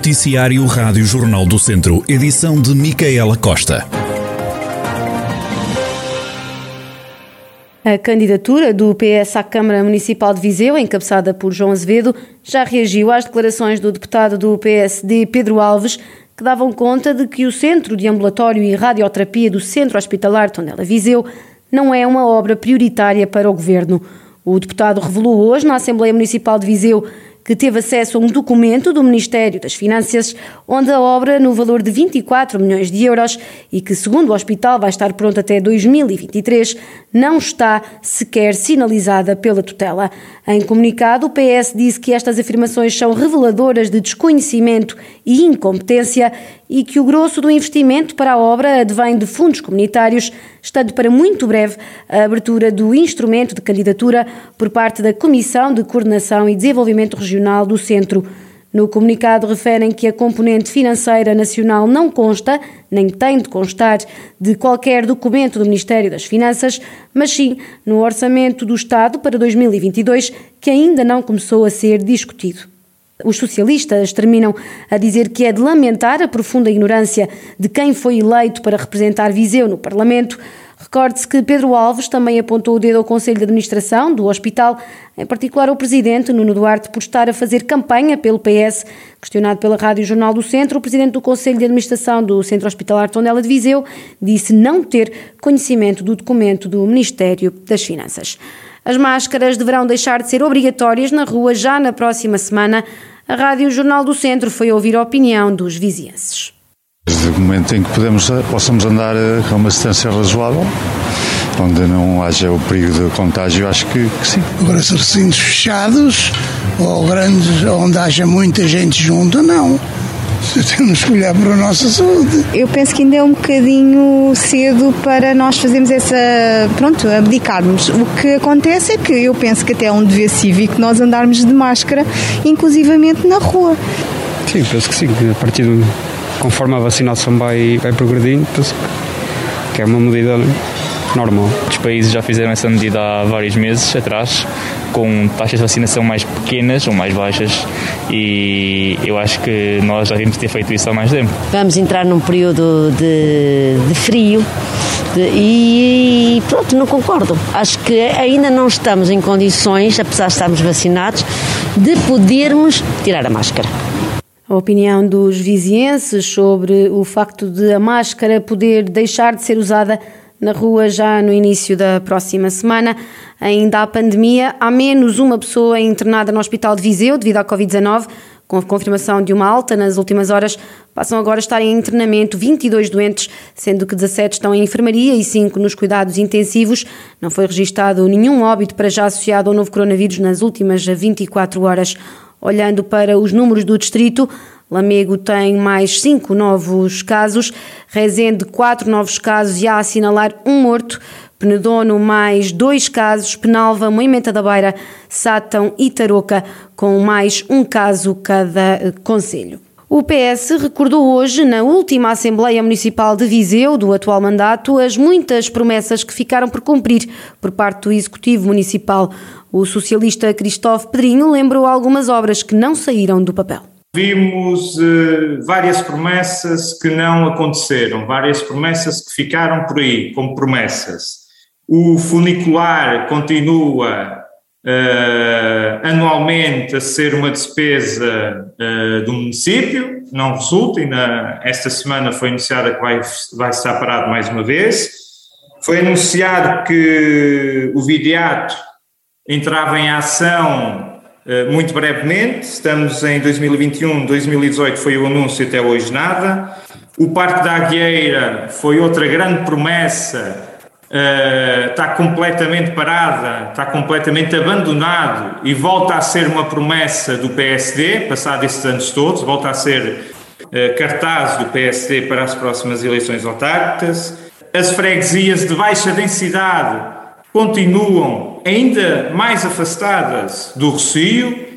Noticiário Rádio Jornal do Centro, edição de Micaela Costa. A candidatura do PS à Câmara Municipal de Viseu, encabeçada por João Azevedo, já reagiu às declarações do deputado do PSD, Pedro Alves, que davam conta de que o Centro de Ambulatório e Radioterapia do Centro Hospitalar Tondela Viseu não é uma obra prioritária para o Governo. O deputado revelou hoje na Assembleia Municipal de Viseu que teve acesso a um documento do Ministério das Finanças, onde a obra, no valor de 24 milhões de euros e que, segundo o hospital, vai estar pronta até 2023, não está sequer sinalizada pela tutela. Em comunicado, o PS disse que estas afirmações são reveladoras de desconhecimento e incompetência e que o grosso do investimento para a obra advém de fundos comunitários, estando para muito breve a abertura do instrumento de candidatura por parte da Comissão de Coordenação e Desenvolvimento Regional do Centro. No comunicado referem que a componente financeira nacional não consta, nem tem de constar, de qualquer documento do Ministério das Finanças, mas sim no orçamento do Estado para 2022, que ainda não começou a ser discutido. Os socialistas terminam a dizer que é de lamentar a profunda ignorância de quem foi eleito para representar Viseu no Parlamento. Recorde-se que Pedro Alves também apontou o dedo ao Conselho de Administração do hospital, em particular ao presidente Nuno Duarte, por estar a fazer campanha pelo PS. Questionado pela Rádio Jornal do Centro, o presidente do Conselho de Administração do Centro Hospitalar Tondela de Viseu disse não ter conhecimento do documento do Ministério das Finanças. As máscaras deverão deixar de ser obrigatórias na rua já na próxima semana. A Rádio Jornal do Centro foi ouvir a opinião dos vizienses. Desde o momento em que podemos, possamos andar a uma distância razoável, onde não haja o perigo de contágio, acho que, que sim. Agora, se recintos fechados ou grandes, onde haja muita gente junta, não. Temos que olhar para a nossa saúde. Eu penso que ainda é um bocadinho cedo para nós fazermos essa. Pronto, abdicarmos. O que acontece é que eu penso que até é um dever cívico nós andarmos de máscara, inclusivamente na rua. Sim, penso que sim, a partir do. conforme a vacinação vai, vai progredindo, penso que é uma medida normal. Os países já fizeram essa medida há vários meses atrás, com taxas de vacinação mais pequenas ou mais baixas, e eu acho que nós já devíamos ter feito isso há mais tempo. Vamos entrar num período de, de frio. De, e pronto, não concordo. Acho que ainda não estamos em condições, apesar de estarmos vacinados, de podermos tirar a máscara. A opinião dos vizienses sobre o facto de a máscara poder deixar de ser usada na rua já no início da próxima semana. Ainda há pandemia, há menos uma pessoa internada no Hospital de Viseu devido à Covid-19. Com a confirmação de uma alta nas últimas horas, passam agora a estar em internamento 22 doentes, sendo que 17 estão em enfermaria e 5 nos cuidados intensivos. Não foi registado nenhum óbito para já associado ao novo coronavírus nas últimas 24 horas. Olhando para os números do distrito, Lamego tem mais cinco novos casos, Rezende quatro novos casos e a assinalar um morto, Penedono mais dois casos, Penalva, Moimenta da Beira, Sátão e Tarouca com mais um caso cada conselho. O PS recordou hoje, na última Assembleia Municipal de Viseu do atual mandato, as muitas promessas que ficaram por cumprir por parte do Executivo Municipal. O socialista Cristóvão Pedrinho lembrou algumas obras que não saíram do papel. Vimos uh, várias promessas que não aconteceram, várias promessas que ficaram por aí, como promessas. O funicular continua uh, anualmente a ser uma despesa uh, do município, não resulta, na, esta semana foi anunciada que vai, vai estar parado mais uma vez. Foi anunciado que o Vidiato entrava em ação eh, muito brevemente, estamos em 2021, 2018 foi o anúncio até hoje nada. O Parque da Agueira foi outra grande promessa, uh, está completamente parada, está completamente abandonado e volta a ser uma promessa do PSD, passado estes anos todos, volta a ser uh, cartaz do PSD para as próximas eleições autárquicas. As freguesias de baixa densidade continuam ainda mais afastadas do Rocio.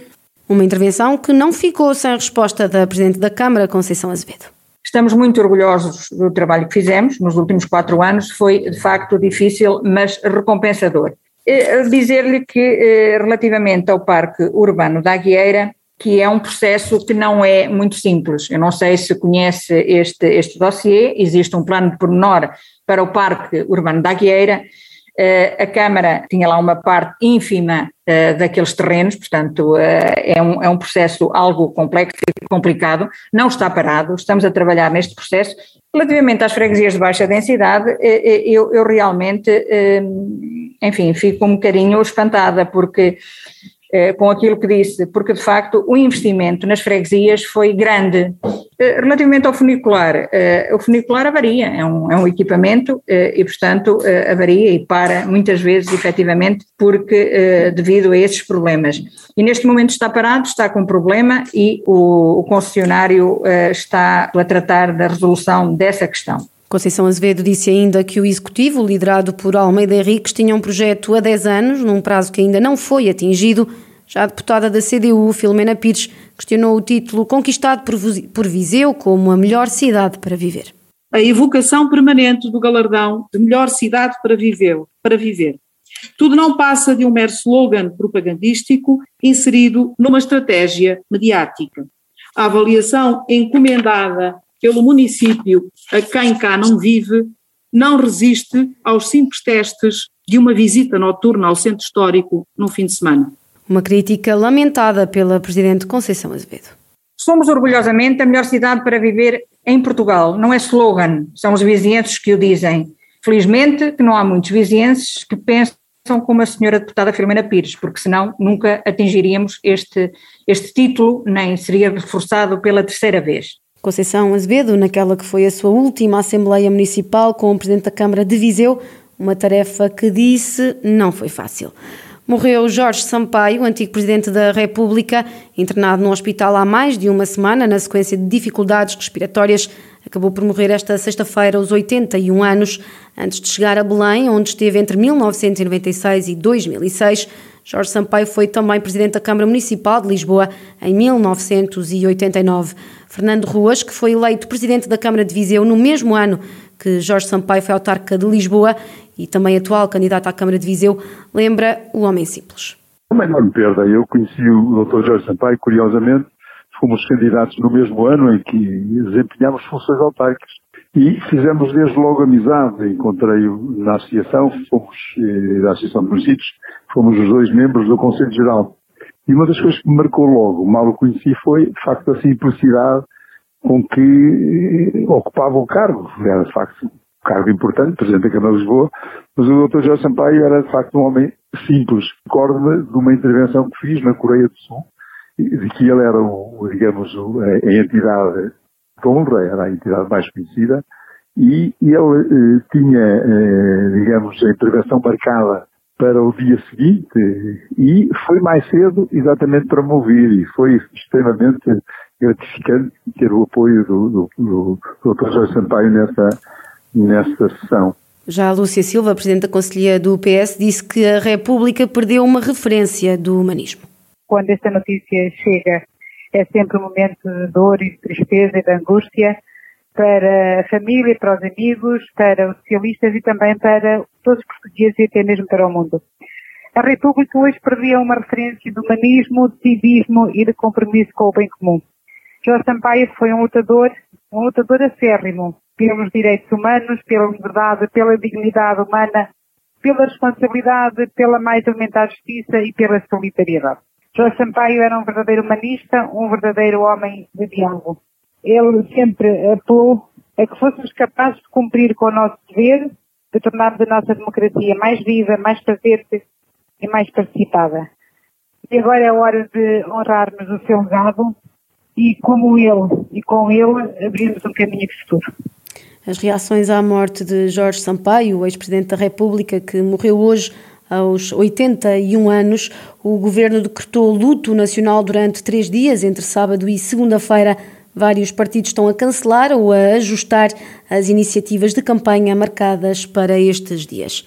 Uma intervenção que não ficou sem resposta da Presidente da Câmara, Conceição Azevedo. Estamos muito orgulhosos do trabalho que fizemos nos últimos quatro anos, foi de facto difícil, mas recompensador. Eh, dizer-lhe que, eh, relativamente ao Parque Urbano da Aguieira, que é um processo que não é muito simples. Eu não sei se conhece este, este dossiê, existe um plano de pormenor para o Parque Urbano da Agueira, Uh, a Câmara tinha lá uma parte ínfima uh, daqueles terrenos, portanto, uh, é, um, é um processo algo complexo e complicado, não está parado, estamos a trabalhar neste processo. Relativamente às freguesias de baixa densidade, eu, eu realmente, enfim, fico um bocadinho espantada, porque eh, com aquilo que disse, porque de facto o investimento nas freguesias foi grande. Eh, relativamente ao funicular, eh, o funicular avaria, é um, é um equipamento e, portanto, avaria e para muitas vezes, efetivamente, porque devido a esses problemas. E neste momento está parado, está com problema e o, o concessionário está a tratar da resolução dessa questão. Conceição Azevedo disse ainda que o executivo, liderado por Almeida Henriques, tinha um projeto há 10 anos, num prazo que ainda não foi atingido. Já a deputada da CDU, Filomena Pires, questionou o título conquistado por Viseu como a melhor cidade para viver. A evocação permanente do galardão de melhor cidade para viver, para viver. Tudo não passa de um mero slogan propagandístico inserido numa estratégia mediática. A avaliação encomendada pelo município a quem cá não vive, não resiste aos simples testes de uma visita noturna ao centro histórico no fim de semana. Uma crítica lamentada pela Presidente Conceição Azevedo. Somos orgulhosamente a melhor cidade para viver em Portugal. Não é slogan, são os vizinhenses que o dizem. Felizmente que não há muitos vizinhenses que pensam como a senhora deputada Filomena Pires, porque senão nunca atingiríamos este, este título, nem seria reforçado pela terceira vez. Conceição Azevedo, naquela que foi a sua última Assembleia Municipal com o Presidente da Câmara de Viseu, uma tarefa que disse não foi fácil. Morreu Jorge Sampaio, antigo Presidente da República, internado no hospital há mais de uma semana na sequência de dificuldades respiratórias. Acabou por morrer esta sexta-feira aos 81 anos, antes de chegar a Belém, onde esteve entre 1996 e 2006. Jorge Sampaio foi também Presidente da Câmara Municipal de Lisboa em 1989. Fernando Ruas, que foi eleito Presidente da Câmara de Viseu no mesmo ano que Jorge Sampaio foi autarca de Lisboa e também atual candidato à Câmara de Viseu, lembra o homem simples. Uma enorme perda. Eu conheci o Dr. Jorge Sampaio, curiosamente, fomos candidatos no mesmo ano em que desempenhámos funções autárquicas. E fizemos desde logo amizade. Encontrei-o na associação, fomos eh, da Associação de Municípios, fomos os dois membros do Conselho Geral. E uma das coisas que me marcou logo, mal o conheci, foi, de facto, a simplicidade com que eh, ocupava o cargo. Era, de facto, um cargo importante, Presidente da Câmara de Lisboa, mas o Dr. Jorge Sampaio era, de facto, um homem simples. Recordo-me de uma intervenção que fiz na Coreia do Sul, de que ele era, o, digamos, a entidade de honra, era a entidade mais conhecida, e ele eh, tinha, eh, digamos, a intervenção marcada para o dia seguinte e foi mais cedo exatamente para me ouvir e foi extremamente gratificante ter o apoio do, do, do, do Dr. Jorge Sampaio nessa, nessa sessão. Já a Lúcia Silva, Presidente da Conselhia do PS, disse que a República perdeu uma referência do humanismo. Quando esta notícia chega, é sempre um momento de dor e de tristeza e de angústia, para a família, para os amigos, para os socialistas e também para todos os portugueses e até mesmo para o mundo. A República hoje perdia uma referência de humanismo, de civismo e de compromisso com o bem comum. Jorge Sampaio foi um lutador, um lutador acérrimo pelos direitos humanos, pela liberdade, pela dignidade humana, pela responsabilidade, pela mais elementar justiça e pela solidariedade. Jorge Sampaio era um verdadeiro humanista, um verdadeiro homem de diálogo ele sempre apelou a que fôssemos capazes de cumprir com o nosso dever, de tornarmos a nossa democracia mais viva, mais presente e mais participada. E agora é hora de honrarmos o seu legado e, como ele e com ele, abrirmos um caminho de futuro. As reações à morte de Jorge Sampaio, ex-presidente da República, que morreu hoje aos 81 anos, o governo decretou luto nacional durante três dias, entre sábado e segunda-feira, Vários partidos estão a cancelar ou a ajustar as iniciativas de campanha marcadas para estes dias.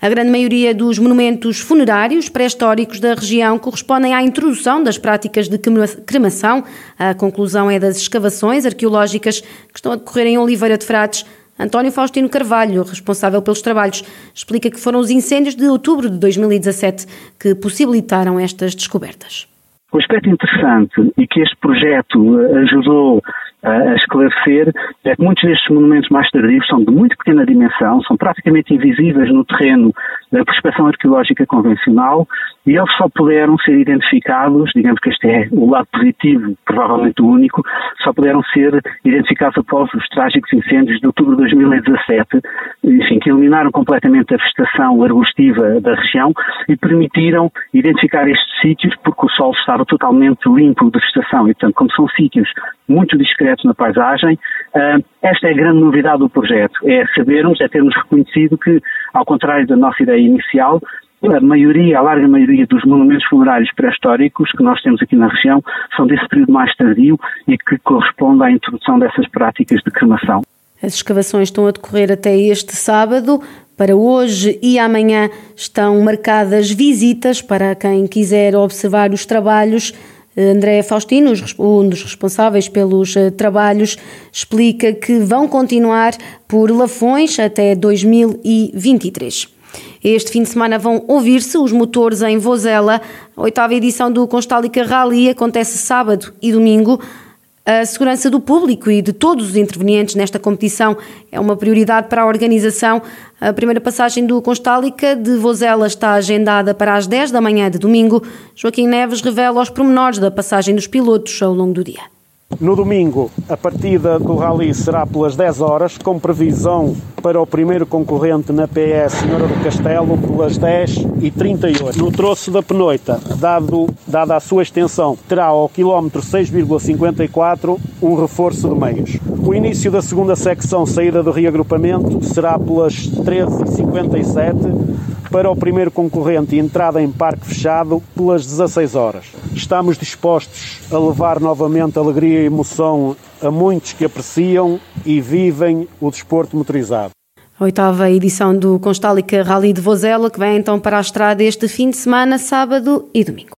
A grande maioria dos monumentos funerários pré-históricos da região correspondem à introdução das práticas de cremação. A conclusão é das escavações arqueológicas que estão a decorrer em Oliveira de Frades. António Faustino Carvalho, responsável pelos trabalhos, explica que foram os incêndios de outubro de 2017 que possibilitaram estas descobertas. O aspecto interessante e que este projeto eh, ajudou a esclarecer é que muitos destes monumentos mais tardios são de muito pequena dimensão, são praticamente invisíveis no terreno da prospeção arqueológica convencional e eles só puderam ser identificados, digamos que este é o lado positivo, provavelmente o único, só puderam ser identificados após os trágicos incêndios de outubro de 2017, enfim, eliminaram completamente a vegetação arbustiva da região e permitiram identificar estes sítios porque o solo estava totalmente limpo de vegetação e, portanto, como são sítios muito discretos na paisagem, ah, esta é a grande novidade do projeto, é sabermos, é termos reconhecido que, ao contrário da nossa ideia inicial, a maioria, a larga maioria dos monumentos funerários pré-históricos que nós temos aqui na região são desse período mais tardio e que corresponde à introdução dessas práticas de cremação. As escavações estão a decorrer até este sábado. Para hoje e amanhã estão marcadas visitas para quem quiser observar os trabalhos. André Faustino, um dos responsáveis pelos eh, trabalhos, explica que vão continuar por Lafões até 2023. Este fim de semana vão ouvir-se os motores em Vozela. A oitava edição do Constálica Rally acontece sábado e domingo. A segurança do público e de todos os intervenientes nesta competição é uma prioridade para a organização. A primeira passagem do Constálica de Vozela está agendada para as 10 da manhã de domingo. Joaquim Neves revela os pormenores da passagem dos pilotos ao longo do dia. No domingo, a partida do Rally será pelas 10 horas, com previsão para o primeiro concorrente na PS Senhora do Castelo pelas 10 e 38. No troço da Penoita, dado, dada a sua extensão, terá ao quilómetro 6,54 um reforço de meios. O início da segunda secção saída do reagrupamento será pelas 13h57 para o primeiro concorrente entrada em parque fechado pelas 16 horas. Estamos dispostos a levar novamente alegria e emoção a muitos que apreciam e vivem o desporto motorizado. A oitava edição do Constálica Rally de Vozela, que vem então para a estrada este fim de semana, sábado e domingo.